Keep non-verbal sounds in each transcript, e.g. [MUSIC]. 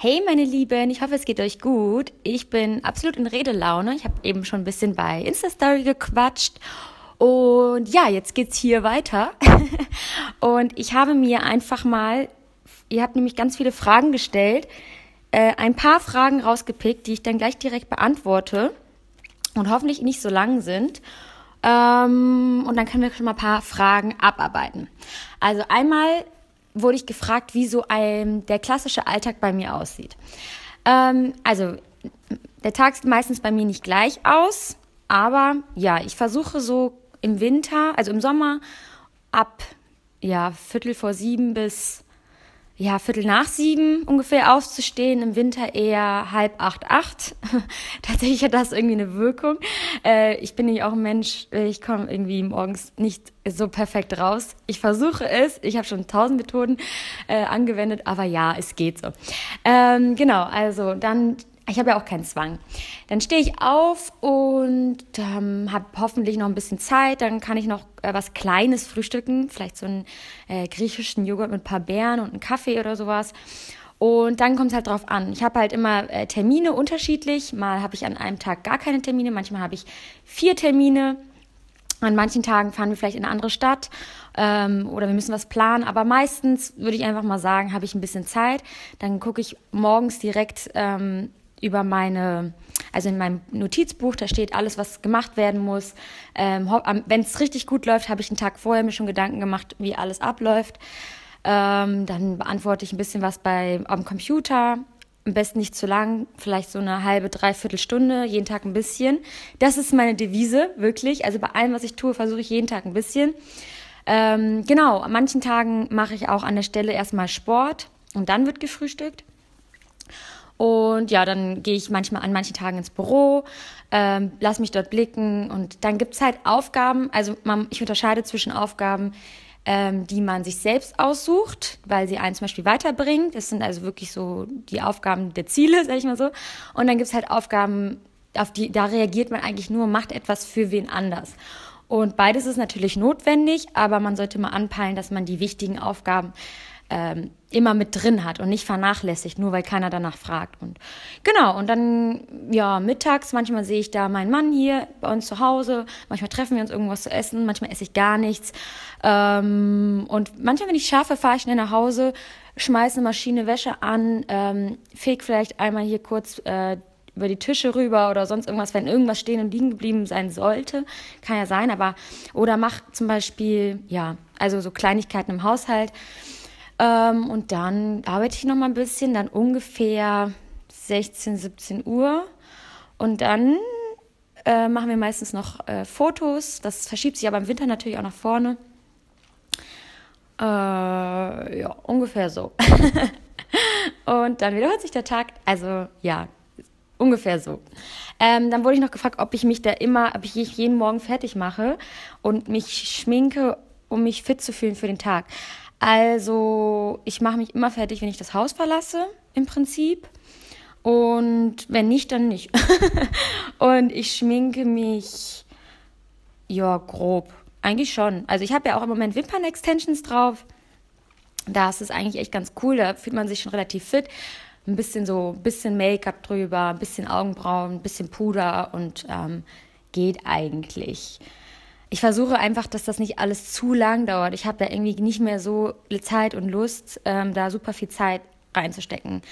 Hey meine Lieben, ich hoffe es geht euch gut. Ich bin absolut in Redelaune. Ich habe eben schon ein bisschen bei Insta-Story gequatscht. Und ja, jetzt geht's hier weiter. [LAUGHS] und ich habe mir einfach mal, ihr habt nämlich ganz viele Fragen gestellt, äh, ein paar Fragen rausgepickt, die ich dann gleich direkt beantworte und hoffentlich nicht so lang sind. Ähm, und dann können wir schon mal ein paar Fragen abarbeiten. Also einmal wurde ich gefragt, wie so ein, der klassische Alltag bei mir aussieht. Ähm, also, der Tag sieht meistens bei mir nicht gleich aus, aber ja, ich versuche so im Winter, also im Sommer, ab ja, Viertel vor sieben bis ja, Viertel nach sieben ungefähr aufzustehen, im Winter eher halb acht, acht. [LAUGHS] Tatsächlich hat das irgendwie eine Wirkung. Äh, ich bin nämlich auch ein Mensch, ich komme irgendwie morgens nicht so perfekt raus. Ich versuche es, ich habe schon tausend Methoden äh, angewendet, aber ja, es geht so. Ähm, genau, also dann ich habe ja auch keinen Zwang. Dann stehe ich auf und ähm, habe hoffentlich noch ein bisschen Zeit. Dann kann ich noch äh, was Kleines frühstücken, vielleicht so einen äh, griechischen Joghurt mit ein paar Beeren und einen Kaffee oder sowas. Und dann kommt es halt drauf an. Ich habe halt immer äh, Termine unterschiedlich. Mal habe ich an einem Tag gar keine Termine, manchmal habe ich vier Termine. An manchen Tagen fahren wir vielleicht in eine andere Stadt ähm, oder wir müssen was planen. Aber meistens würde ich einfach mal sagen, habe ich ein bisschen Zeit. Dann gucke ich morgens direkt ähm, über meine, also in meinem Notizbuch, da steht alles, was gemacht werden muss. Ähm, Wenn es richtig gut läuft, habe ich einen Tag vorher mir schon Gedanken gemacht, wie alles abläuft. Ähm, dann beantworte ich ein bisschen was bei, am Computer. Am besten nicht zu lang, vielleicht so eine halbe, dreiviertel Stunde, jeden Tag ein bisschen. Das ist meine Devise, wirklich. Also bei allem, was ich tue, versuche ich jeden Tag ein bisschen. Ähm, genau, an manchen Tagen mache ich auch an der Stelle erstmal Sport und dann wird gefrühstückt. Und ja, dann gehe ich manchmal an manchen Tagen ins Büro, ähm, lass mich dort blicken und dann gibt's halt Aufgaben, also man, ich unterscheide zwischen Aufgaben, ähm, die man sich selbst aussucht, weil sie einen zum Beispiel weiterbringt. Das sind also wirklich so die Aufgaben der Ziele, sag ich mal so. Und dann gibt's halt Aufgaben, auf die, da reagiert man eigentlich nur, macht etwas für wen anders. Und beides ist natürlich notwendig, aber man sollte mal anpeilen, dass man die wichtigen Aufgaben ähm, immer mit drin hat und nicht vernachlässigt, nur weil keiner danach fragt. Und genau, und dann, ja, mittags, manchmal sehe ich da meinen Mann hier bei uns zu Hause, manchmal treffen wir uns irgendwas zu essen, manchmal esse ich gar nichts. Ähm, und manchmal, wenn ich schaffe, fahre ich schnell nach Hause, schmeiße eine Maschine Wäsche an, ähm, feg vielleicht einmal hier kurz äh, über die Tische rüber oder sonst irgendwas, wenn irgendwas stehen und liegen geblieben sein sollte, kann ja sein, aber oder mach zum Beispiel, ja, also so Kleinigkeiten im Haushalt. Ähm, und dann arbeite ich noch mal ein bisschen, dann ungefähr 16, 17 Uhr. Und dann äh, machen wir meistens noch äh, Fotos. Das verschiebt sich aber im Winter natürlich auch nach vorne. Äh, ja, ungefähr so. [LAUGHS] und dann wiederholt sich der Tag. Also ja, ungefähr so. Ähm, dann wurde ich noch gefragt, ob ich mich da immer, ob ich jeden Morgen fertig mache und mich schminke, um mich fit zu fühlen für den Tag. Also ich mache mich immer fertig, wenn ich das Haus verlasse, im Prinzip. Und wenn nicht, dann nicht. [LAUGHS] und ich schminke mich, ja, grob. Eigentlich schon. Also ich habe ja auch im Moment Wimpern-Extensions drauf. Da ist eigentlich echt ganz cool. Da fühlt man sich schon relativ fit. Ein bisschen so, ein bisschen Make-up drüber, ein bisschen Augenbrauen, ein bisschen Puder und ähm, geht eigentlich ich versuche einfach, dass das nicht alles zu lang dauert. Ich habe da irgendwie nicht mehr so Zeit und Lust, ähm, da super viel Zeit reinzustecken.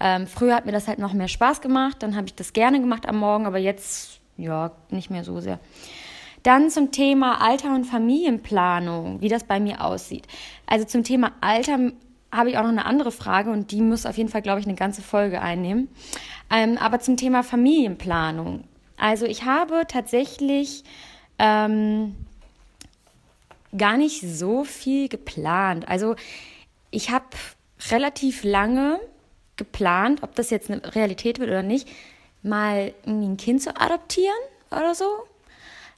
Ähm, früher hat mir das halt noch mehr Spaß gemacht, dann habe ich das gerne gemacht am Morgen, aber jetzt ja nicht mehr so sehr. Dann zum Thema Alter und Familienplanung, wie das bei mir aussieht. Also zum Thema Alter habe ich auch noch eine andere Frage und die muss auf jeden Fall, glaube ich, eine ganze Folge einnehmen. Ähm, aber zum Thema Familienplanung. Also ich habe tatsächlich ähm, gar nicht so viel geplant. Also ich habe relativ lange geplant, ob das jetzt eine Realität wird oder nicht, mal ein Kind zu adoptieren oder so.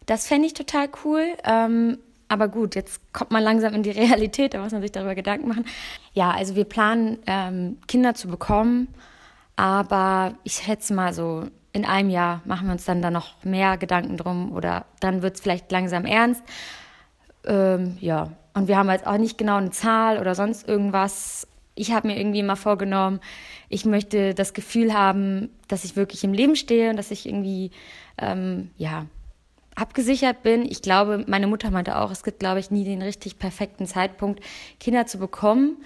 Das fände ich total cool. Ähm, aber gut, jetzt kommt man langsam in die [LAUGHS] Realität, da muss man sich darüber Gedanken machen. Ja, also wir planen, ähm, Kinder zu bekommen, aber ich schätze mal so in einem Jahr machen wir uns dann da noch mehr Gedanken drum oder dann wird es vielleicht langsam ernst. Ähm, ja, und wir haben jetzt auch nicht genau eine Zahl oder sonst irgendwas ich habe mir irgendwie mal vorgenommen, ich möchte das Gefühl haben, dass ich wirklich im Leben stehe und dass ich irgendwie, ähm, ja, abgesichert bin. Ich glaube, meine Mutter meinte auch, es gibt, glaube ich, nie den richtig perfekten Zeitpunkt, Kinder zu bekommen.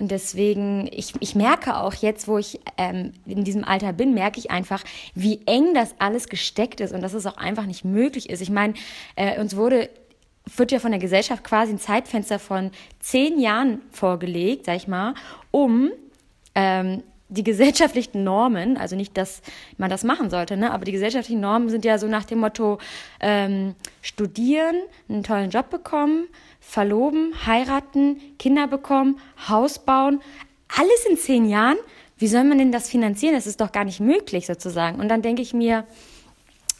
Und deswegen, ich, ich merke auch jetzt, wo ich ähm, in diesem Alter bin, merke ich einfach, wie eng das alles gesteckt ist und dass es auch einfach nicht möglich ist. Ich meine, äh, uns wurde wird ja von der Gesellschaft quasi ein Zeitfenster von zehn Jahren vorgelegt, sag ich mal, um ähm, die gesellschaftlichen Normen, also nicht, dass man das machen sollte, ne, aber die gesellschaftlichen Normen sind ja so nach dem Motto ähm, studieren, einen tollen Job bekommen, verloben, heiraten, Kinder bekommen, Haus bauen, alles in zehn Jahren. Wie soll man denn das finanzieren? Das ist doch gar nicht möglich sozusagen. Und dann denke ich mir,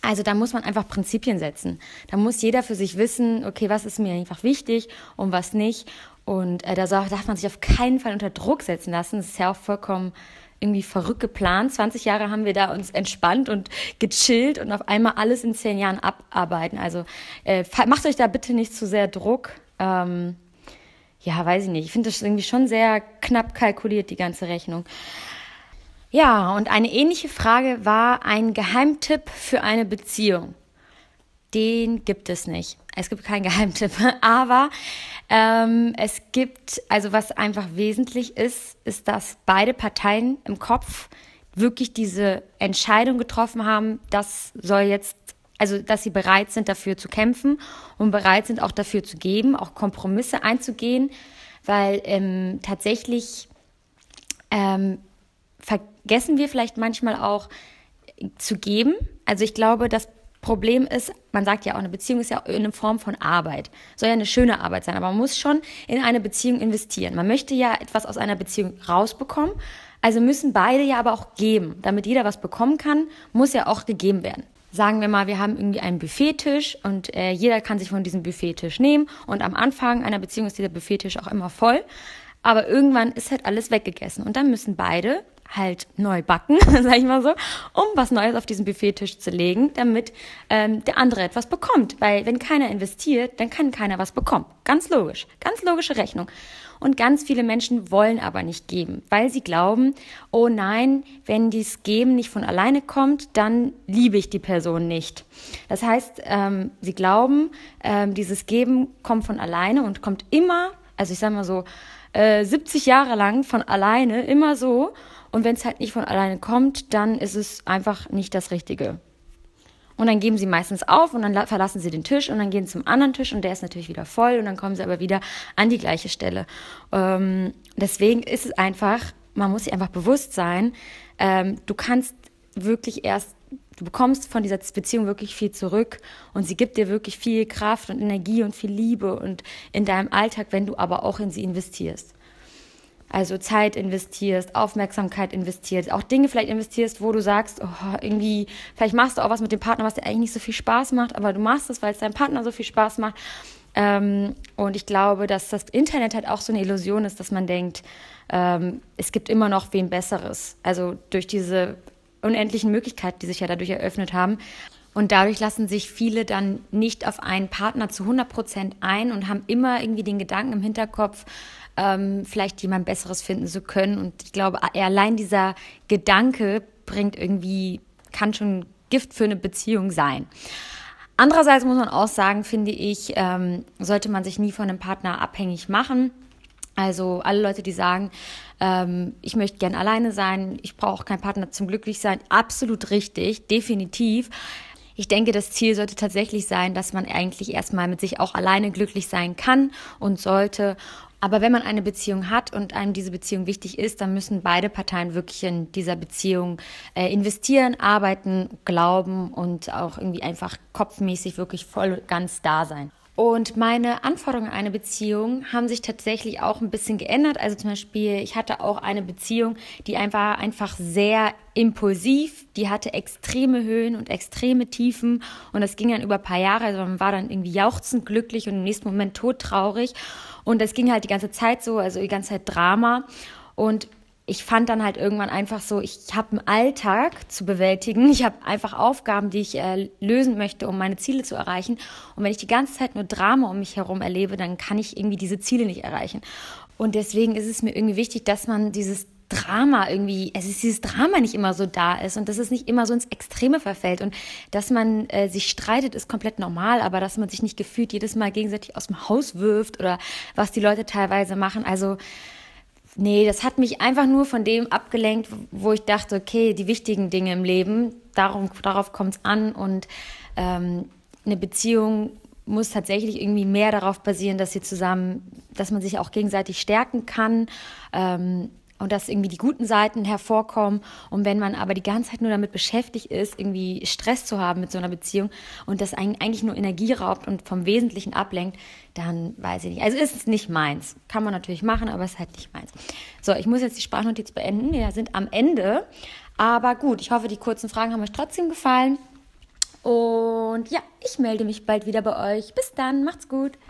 also da muss man einfach Prinzipien setzen. Da muss jeder für sich wissen, okay, was ist mir einfach wichtig und was nicht. Und äh, da darf man sich auf keinen Fall unter Druck setzen lassen. Das ist ja auch vollkommen irgendwie verrückt geplant. 20 Jahre haben wir da uns entspannt und gechillt und auf einmal alles in zehn Jahren abarbeiten. Also äh, macht euch da bitte nicht zu sehr Druck. Ähm, ja, weiß ich nicht. Ich finde das irgendwie schon sehr knapp kalkuliert, die ganze Rechnung. Ja, und eine ähnliche Frage war ein Geheimtipp für eine Beziehung. Den gibt es nicht. Es gibt keinen [LAUGHS] Geheimtipp, aber ähm, es gibt, also was einfach wesentlich ist, ist, dass beide Parteien im Kopf wirklich diese Entscheidung getroffen haben, das soll jetzt, also dass sie bereit sind, dafür zu kämpfen und bereit sind, auch dafür zu geben, auch Kompromisse einzugehen, weil ähm, tatsächlich ähm, vergessen wir vielleicht manchmal auch zu geben. Also ich glaube, das Problem ist, man sagt ja auch, eine Beziehung ist ja eine Form von Arbeit. Soll ja eine schöne Arbeit sein, aber man muss schon in eine Beziehung investieren. Man möchte ja etwas aus einer Beziehung rausbekommen. Also müssen beide ja aber auch geben. Damit jeder was bekommen kann, muss ja auch gegeben werden. Sagen wir mal, wir haben irgendwie einen Buffettisch und äh, jeder kann sich von diesem Buffettisch nehmen und am Anfang einer Beziehung ist dieser Buffettisch auch immer voll. Aber irgendwann ist halt alles weggegessen und dann müssen beide halt neu backen, [LAUGHS] sag ich mal so, um was Neues auf diesen Buffettisch zu legen, damit ähm, der andere etwas bekommt. Weil wenn keiner investiert, dann kann keiner was bekommen. Ganz logisch, ganz logische Rechnung. Und ganz viele Menschen wollen aber nicht geben, weil sie glauben, oh nein, wenn dies Geben nicht von alleine kommt, dann liebe ich die Person nicht. Das heißt, ähm, sie glauben, ähm, dieses Geben kommt von alleine und kommt immer, also ich sag mal so, äh, 70 Jahre lang von alleine, immer so. Und wenn es halt nicht von alleine kommt, dann ist es einfach nicht das Richtige. Und dann geben sie meistens auf und dann verlassen sie den Tisch und dann gehen sie zum anderen Tisch und der ist natürlich wieder voll und dann kommen sie aber wieder an die gleiche Stelle. Ähm, deswegen ist es einfach, man muss sich einfach bewusst sein, ähm, du kannst wirklich erst, du bekommst von dieser Beziehung wirklich viel zurück und sie gibt dir wirklich viel Kraft und Energie und viel Liebe und in deinem Alltag, wenn du aber auch in sie investierst. Also Zeit investierst, Aufmerksamkeit investierst, auch Dinge vielleicht investierst, wo du sagst, oh, irgendwie, vielleicht machst du auch was mit dem Partner, was dir eigentlich nicht so viel Spaß macht, aber du machst es, weil es deinem Partner so viel Spaß macht. Ähm, und ich glaube, dass das Internet halt auch so eine Illusion ist, dass man denkt, ähm, es gibt immer noch wen Besseres. Also durch diese unendlichen Möglichkeiten, die sich ja dadurch eröffnet haben. Und dadurch lassen sich viele dann nicht auf einen Partner zu 100 Prozent ein und haben immer irgendwie den Gedanken im Hinterkopf, ähm, vielleicht jemand Besseres finden zu können. Und ich glaube, allein dieser Gedanke bringt irgendwie, kann schon Gift für eine Beziehung sein. Andererseits muss man auch sagen, finde ich, ähm, sollte man sich nie von einem Partner abhängig machen. Also alle Leute, die sagen, ähm, ich möchte gern alleine sein, ich brauche keinen Partner zum Glücklichsein, absolut richtig, definitiv. Ich denke, das Ziel sollte tatsächlich sein, dass man eigentlich erstmal mit sich auch alleine glücklich sein kann und sollte aber wenn man eine Beziehung hat und einem diese Beziehung wichtig ist, dann müssen beide Parteien wirklich in dieser Beziehung äh, investieren, arbeiten, glauben und auch irgendwie einfach kopfmäßig wirklich voll ganz da sein. Und meine Anforderungen an eine Beziehung haben sich tatsächlich auch ein bisschen geändert. Also zum Beispiel, ich hatte auch eine Beziehung, die einfach, einfach sehr impulsiv, die hatte extreme Höhen und extreme Tiefen und das ging dann über ein paar Jahre. Also man war dann irgendwie jauchzend glücklich und im nächsten Moment todtraurig. Und das ging halt die ganze Zeit so, also die ganze Zeit Drama. Und ich fand dann halt irgendwann einfach so, ich habe einen Alltag zu bewältigen, ich habe einfach Aufgaben, die ich äh, lösen möchte, um meine Ziele zu erreichen. Und wenn ich die ganze Zeit nur Drama um mich herum erlebe, dann kann ich irgendwie diese Ziele nicht erreichen. Und deswegen ist es mir irgendwie wichtig, dass man dieses Drama irgendwie, es ist dieses Drama nicht immer so da ist und dass es nicht immer so ins Extreme verfällt und dass man äh, sich streitet, ist komplett normal, aber dass man sich nicht gefühlt jedes Mal gegenseitig aus dem Haus wirft oder was die Leute teilweise machen. Also nee, das hat mich einfach nur von dem abgelenkt, wo ich dachte, okay, die wichtigen Dinge im Leben, darum, darauf kommt es an und ähm, eine Beziehung muss tatsächlich irgendwie mehr darauf basieren, dass sie zusammen, dass man sich auch gegenseitig stärken kann. Ähm, und dass irgendwie die guten Seiten hervorkommen. Und wenn man aber die ganze Zeit nur damit beschäftigt ist, irgendwie Stress zu haben mit so einer Beziehung und das eigentlich nur Energie raubt und vom Wesentlichen ablenkt, dann weiß ich nicht. Also ist es nicht meins. Kann man natürlich machen, aber es ist halt nicht meins. So, ich muss jetzt die Sprachnotiz beenden. Wir sind am Ende. Aber gut, ich hoffe, die kurzen Fragen haben euch trotzdem gefallen. Und ja, ich melde mich bald wieder bei euch. Bis dann, macht's gut.